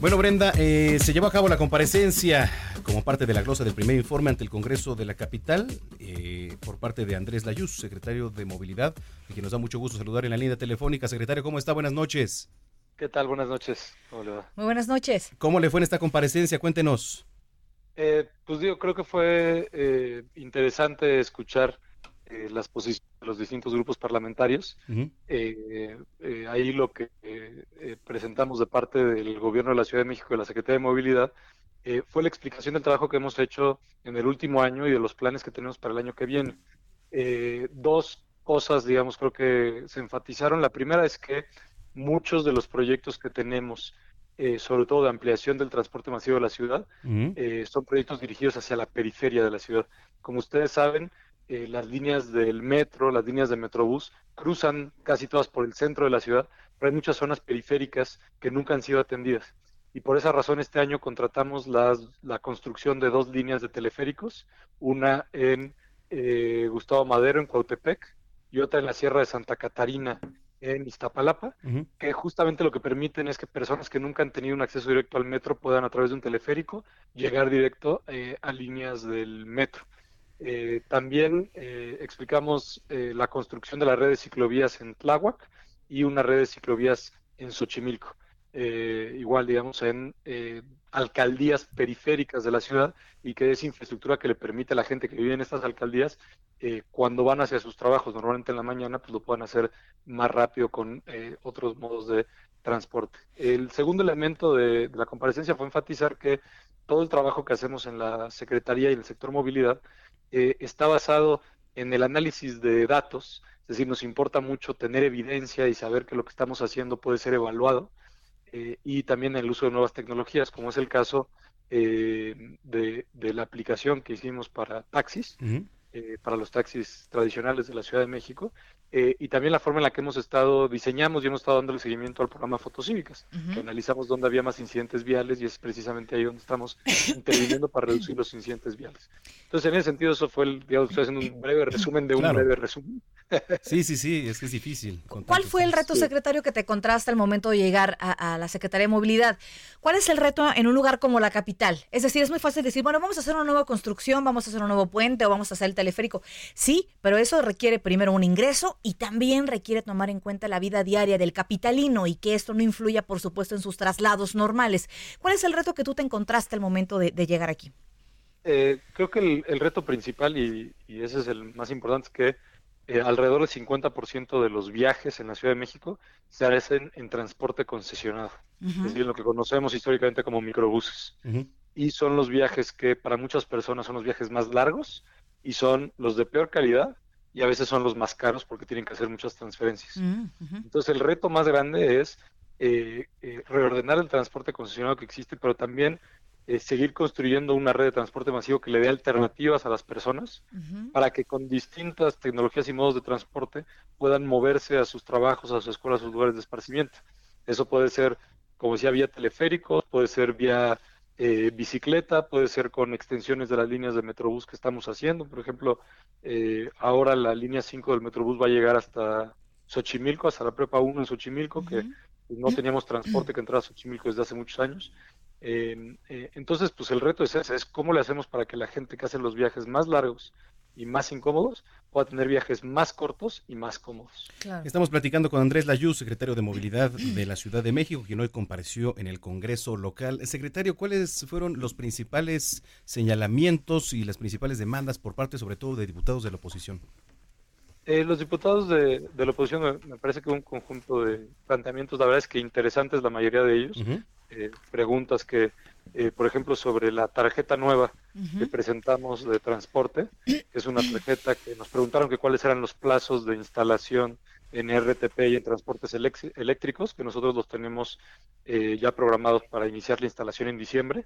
Bueno, Brenda, eh, se llevó a cabo la comparecencia como parte de la glosa del primer informe ante el Congreso de la Capital eh, por parte de Andrés Layuz, secretario de Movilidad, y que nos da mucho gusto saludar en la línea telefónica. Secretario, ¿cómo está? Buenas noches. ¿Qué tal? Buenas noches. ¿Cómo le va? Muy buenas noches. ¿Cómo le fue en esta comparecencia? Cuéntenos. Eh, pues digo, creo que fue eh, interesante escuchar eh, las posiciones de los distintos grupos parlamentarios. Eh, eh, ahí lo que eh, presentamos de parte del Gobierno de la Ciudad de México y de la Secretaría de Movilidad fue la explicación del trabajo que hemos hecho en el último año y de los planes que tenemos para el año que viene. Dos cosas, digamos, creo que se enfatizaron. La primera es que muchos de los proyectos que tenemos, eh, sobre todo de ampliación del transporte masivo de la ciudad, eh, son proyectos dirigidos hacia la periferia de la ciudad. Como ustedes saben, eh, las líneas del metro, las líneas de Metrobús, cruzan casi todas por el centro de la ciudad, pero hay muchas zonas periféricas que nunca han sido atendidas. Y por esa razón este año contratamos las- la construcción de dos líneas de teleféricos, una en eh, Gustavo Madero, en Cuautepec, y otra en la Sierra de Santa Catarina, en Iztapalapa que justamente lo que permiten es que personas que nunca han tenido un acceso directo al metro puedan a través de un teleférico llegar directo eh, a líneas del metro. Eh, también eh, explicamos eh, la construcción de la red de ciclovías en Tláhuac y una red de ciclovías en Xochimilco. Igual, digamos, en alcaldías periféricas de la ciudad y que es infraestructura que le permite a la gente que vive en estas alcaldías, cuando van hacia sus trabajos, normalmente en la mañana, pues lo puedan hacer más rápido con otros modos de transporte. El segundo elemento de, de la comparecencia fue enfatizar que todo el trabajo que hacemos en la Secretaría y en el sector movilidad eh, está basado en el análisis de datos, es decir, nos importa mucho tener evidencia y saber que lo que estamos haciendo puede ser evaluado, eh, y también el uso de nuevas tecnologías, como es el caso eh, de, de la aplicación que hicimos para taxis. Eh, para los taxis tradicionales de la Ciudad de México, eh, y también la forma en la que hemos estado, diseñamos y hemos estado dándole seguimiento al programa Fotocívicas, que analizamos dónde había más incidentes viales y es precisamente ahí donde estamos interviniendo para reducir los incidentes viales. Entonces, en ese sentido, eso fue, el, digamos, estoy haciendo un breve resumen de un Claro. breve resumen. Sí, sí, sí, es que es difícil. ¿Cuál fue el reto, secretario, que te encontraste al momento de llegar a, a la Secretaría de Movilidad? ¿Cuál es el reto en un lugar como la capital? Es decir, es muy fácil decir, bueno, vamos a hacer una nueva construcción, vamos a hacer un nuevo puente o vamos a hacer el teleférico. Sí, pero eso requiere primero un ingreso y también requiere tomar en cuenta la vida diaria del capitalino y que esto no influya, por supuesto, en sus traslados normales. ¿Cuál es el reto que tú te encontraste al momento de, de llegar aquí? Eh, creo que el, el reto principal, y, y ese es el más importante, es que eh, alrededor del 50% de los viajes en la Ciudad de México se hacen en transporte concesionado, es decir, lo que conocemos históricamente como microbuses. Y son los viajes que para muchas personas son los viajes más largos y son los de peor calidad y a veces son los más caros porque tienen que hacer muchas transferencias. Mm. Entonces el reto más grande es eh, eh, reordenar el transporte concesionado que existe, pero también eh, seguir construyendo una red de transporte masivo que le dé alternativas a las personas para que con distintas tecnologías y modos de transporte puedan moverse a sus trabajos, a sus escuelas, a sus lugares de esparcimiento. Eso puede ser, como decía, vía teleféricos, puede ser vía eh, bicicleta, puede ser con extensiones de las líneas de Metrobús que estamos haciendo. Por ejemplo, eh, ahora la línea 5 del Metrobús va a llegar hasta Xochimilco, hasta la Prepa 1 en Xochimilco, que pues, no teníamos transporte que entrara a Xochimilco desde hace muchos años. Eh, eh, entonces, pues el reto es ese, es cómo le hacemos para que la gente que hace los viajes más largos y más incómodos pueda tener viajes más cortos y más cómodos. Claro. Estamos platicando con Andrés Layuz, secretario de Movilidad de la Ciudad de México, quien hoy compareció en el Congreso local. Secretario, ¿cuáles fueron los principales señalamientos y las principales demandas por parte, sobre todo, de diputados de la oposición? Eh, los diputados de, de la oposición me, me parece que un conjunto de planteamientos, la verdad es que interesantes la mayoría de ellos. Eh, preguntas que, eh, por ejemplo, sobre la tarjeta nueva que presentamos de transporte, que es una tarjeta que nos preguntaron que cuáles eran los plazos de instalación en RTP y en transportes eléctricos, que nosotros los tenemos eh, ya programados para iniciar la instalación en diciembre.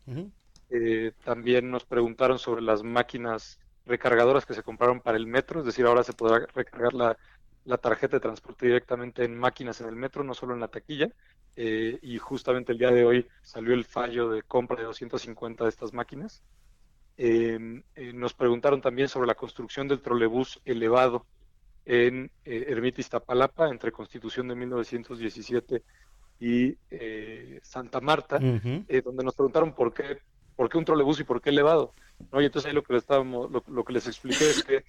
Eh, también nos preguntaron sobre las máquinas recargadoras que se compraron para el metro, es decir, ahora se podrá recargar la, la tarjeta de transporte directamente en máquinas en el metro, no solo en la taquilla. Eh, y justamente el día de hoy salió el fallo de compra de 250 de estas máquinas. Em, eh, nos preguntaron también sobre la construcción del trolebús elevado en eh, Ermita Iztapalapa, entre Constitución de 1917 y eh, Santa Marta, donde nos preguntaron por qué, por qué un trolebús y por qué elevado. ¿no? Y entonces ahí lo que, les estábamos, lo que les expliqué es que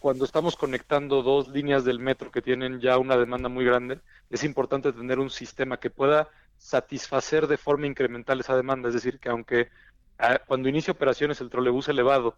cuando estamos conectando dos líneas del metro que tienen ya una demanda muy grande, es importante tener un sistema que pueda satisfacer de forma incremental esa demanda. Es decir, que aunque ah, cuando inicia operaciones el trolebús elevado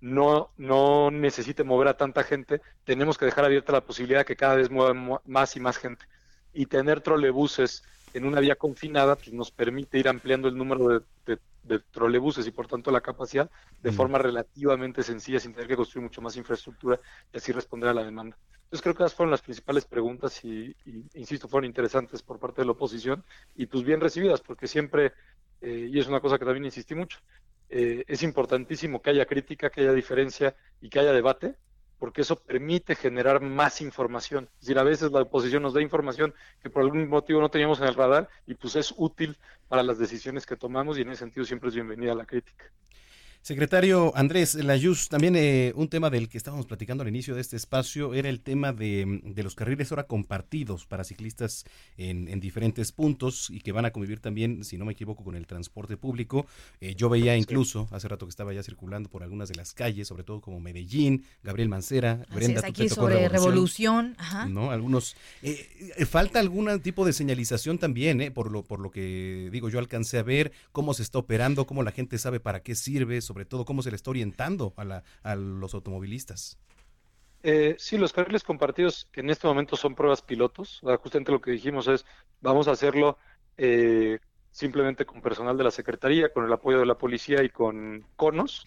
no, no necesite mover a tanta gente, tenemos que dejar abierta la posibilidad de que cada vez mueva más y más gente. Y tener trolebuses en una vía confinada pues, nos permite ir ampliando el número de, de trolebuses y por tanto la capacidad de forma relativamente sencilla sin tener que construir mucho más infraestructura y así responder a la demanda. Entonces creo que esas fueron las principales preguntas y, insisto, fueron interesantes por parte de la oposición y pues bien recibidas porque siempre, eh, y es una cosa que también insistí mucho, eh, es importantísimo que haya crítica, que haya diferencia y que haya debate porque eso permite generar más información. Es decir, a veces la oposición nos da información que por algún motivo no teníamos en el radar y pues es útil para las decisiones que tomamos y en ese sentido siempre es bienvenida la crítica. Secretario Andrés Layuz, también eh, un tema del que estábamos platicando al inicio de este espacio era el tema de, los carriles ahora compartidos para ciclistas en, diferentes puntos y que van a convivir también, si no me equivoco, con el transporte público. Eh, yo veía incluso, hace rato que estaba ya circulando por algunas de las calles, sobre todo como Medellín, Gabriel Mancera, Brenda, es, aquí sobre Revolución, ¿no? Algunos, eh, falta algún tipo de señalización también, por, lo, por lo que digo, yo alcancé a ver cómo se está operando, cómo la gente sabe para qué sirve, sobre todo cómo se le está orientando a, los automovilistas. Eh, sí, los carriles compartidos que en este momento son pruebas pilotos. justamente lo que dijimos es, vamos a hacerlo eh, simplemente con personal de la Secretaría, con el apoyo de la policía y con conos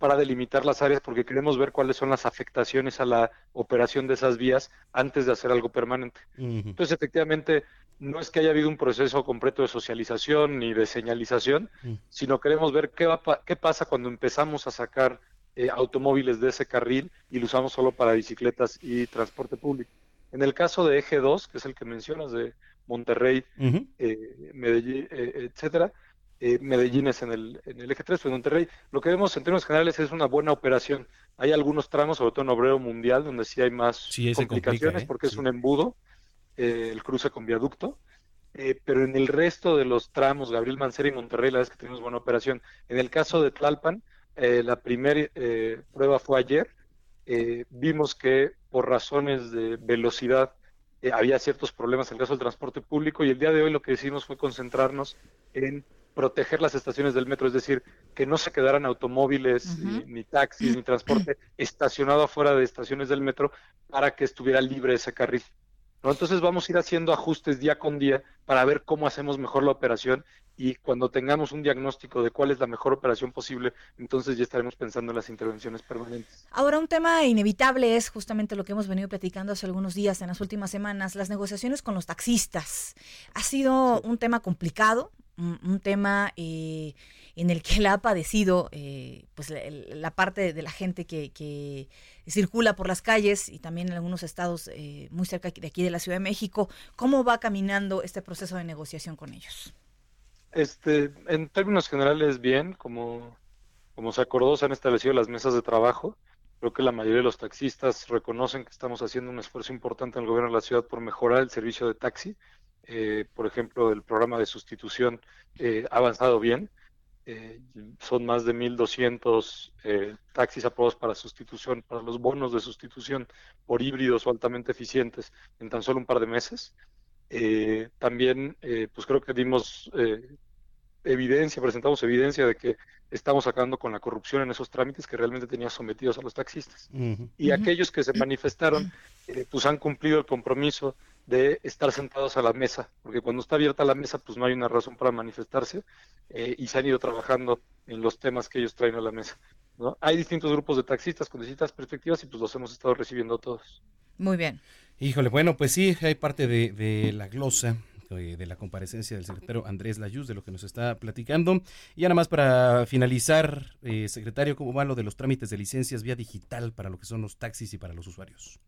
para delimitar las áreas porque queremos ver cuáles son las afectaciones a la operación de esas vías antes de hacer algo permanente. Entonces, efectivamente, no es que haya habido un proceso completo de socialización ni de señalización, mm. sino queremos ver qué, va, qué pasa cuando empezamos a sacar eh, automóviles de ese carril y lo usamos solo para bicicletas y transporte público. En el caso de Eje 2, que es el que mencionas, de Monterrey, eh, Medellín, eh, etcétera, Medellín es en el, en el Eje 3, pues Monterrey, lo que vemos en términos generales es una buena operación. Hay algunos tramos, sobre todo en Obrero Mundial, donde sí hay más complicaciones porque es un embudo eh, el cruce con viaducto. Eh, pero en el resto de los tramos, Gabriel Mancera y Monterrey, la vez que tenemos buena operación. En el caso de Tlalpan, eh, la primera prueba fue ayer. vimos que por razones de velocidad había ciertos problemas en el caso del transporte público y el día de hoy lo que hicimos fue concentrarnos en proteger las estaciones del metro, es decir, que no se quedaran automóviles, ni, taxis, ni transporte estacionado afuera de estaciones del metro para que estuviera libre ese carril. Entonces vamos a ir haciendo ajustes día con día para ver cómo hacemos mejor la operación y cuando tengamos un diagnóstico de cuál es la mejor operación posible, entonces ya estaremos pensando en las intervenciones permanentes. Ahora, un tema inevitable es justamente lo que hemos venido platicando hace algunos días, en las últimas semanas, las negociaciones con los taxistas. Ha sido un tema complicado, un, tema eh, en el que la ha padecido eh, pues la, parte de la gente que, circula por las calles y también en algunos estados eh, muy cerca de aquí de la Ciudad de México. ¿Cómo va caminando este proceso de negociación con ellos? Este, en términos generales, bien, como, como se acordó, se han establecido las mesas de trabajo. Creo que la mayoría de los taxistas reconocen que estamos haciendo un esfuerzo importante en el gobierno de la ciudad por mejorar el servicio de taxi. Eh, por ejemplo, el programa de sustitución eh, ha avanzado bien. Eh, son más de 1.200 taxis aprobados para sustitución, para los bonos de sustitución por híbridos o altamente eficientes en tan solo un par de meses. también, pues creo que dimos evidencia, presentamos evidencia de que estamos acabando con la corrupción en esos trámites que realmente tenía sometidos a los taxistas. Y aquellos que se manifestaron, pues han cumplido el compromiso de estar sentados a la mesa, porque cuando está abierta la mesa, pues no hay una razón para manifestarse eh, y se han ido trabajando en los temas que ellos traen a la mesa. ¿no? Hay distintos grupos de taxistas con distintas perspectivas y pues los hemos estado recibiendo todos. Muy bien. Híjole, bueno, pues sí, hay parte de, de la glosa eh, de la comparecencia del secretario Andrés Layuz, de lo que nos está platicando. Y nada más para finalizar, eh, secretario, ¿cómo va lo de los trámites de licencias vía digital para lo que son los taxis y para los usuarios?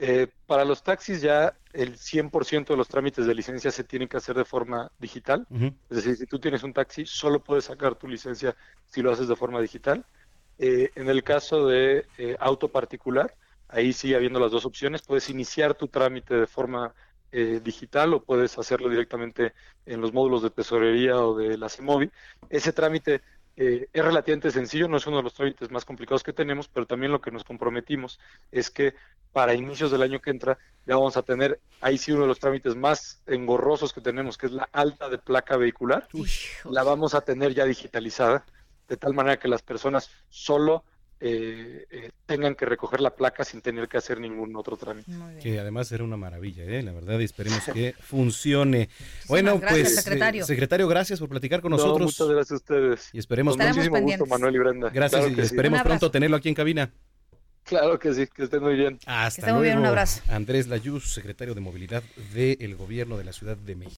Eh, para los taxis ya el 100% de los trámites de licencia se tienen que hacer de forma digital. Es decir, si tú tienes un taxi, solo puedes sacar tu licencia si lo haces de forma digital. en el caso de auto particular, ahí sigue habiendo las dos opciones. Puedes iniciar tu trámite de forma eh, digital o puedes hacerlo directamente en los módulos de tesorería o de la CEMOVI. Ese trámite eh, es relativamente sencillo, no es uno de los trámites más complicados que tenemos, pero también lo que nos comprometimos es que para inicios del año que entra ya vamos a tener, ahí sí uno de los trámites más engorrosos que tenemos, que es la alta de placa vehicular, la vamos a tener ya digitalizada, de tal manera que las personas solo eh, eh, tengan que recoger la placa sin tener que hacer ningún otro trámite. Que además era una maravilla, ¿eh? la verdad, y esperemos que funcione. bueno, pues, secretario. secretario, gracias por platicar con nosotros. muchas gracias a ustedes. Y esperemos muchísimo gusto, Manuel y Brenda. Gracias y esperemos pronto tenerlo aquí en cabina. Claro que sí, que estén muy bien. Hasta luego. Muy bien, un abrazo. Andrés Layuz, secretario de Movilidad del Gobierno de la Ciudad de México.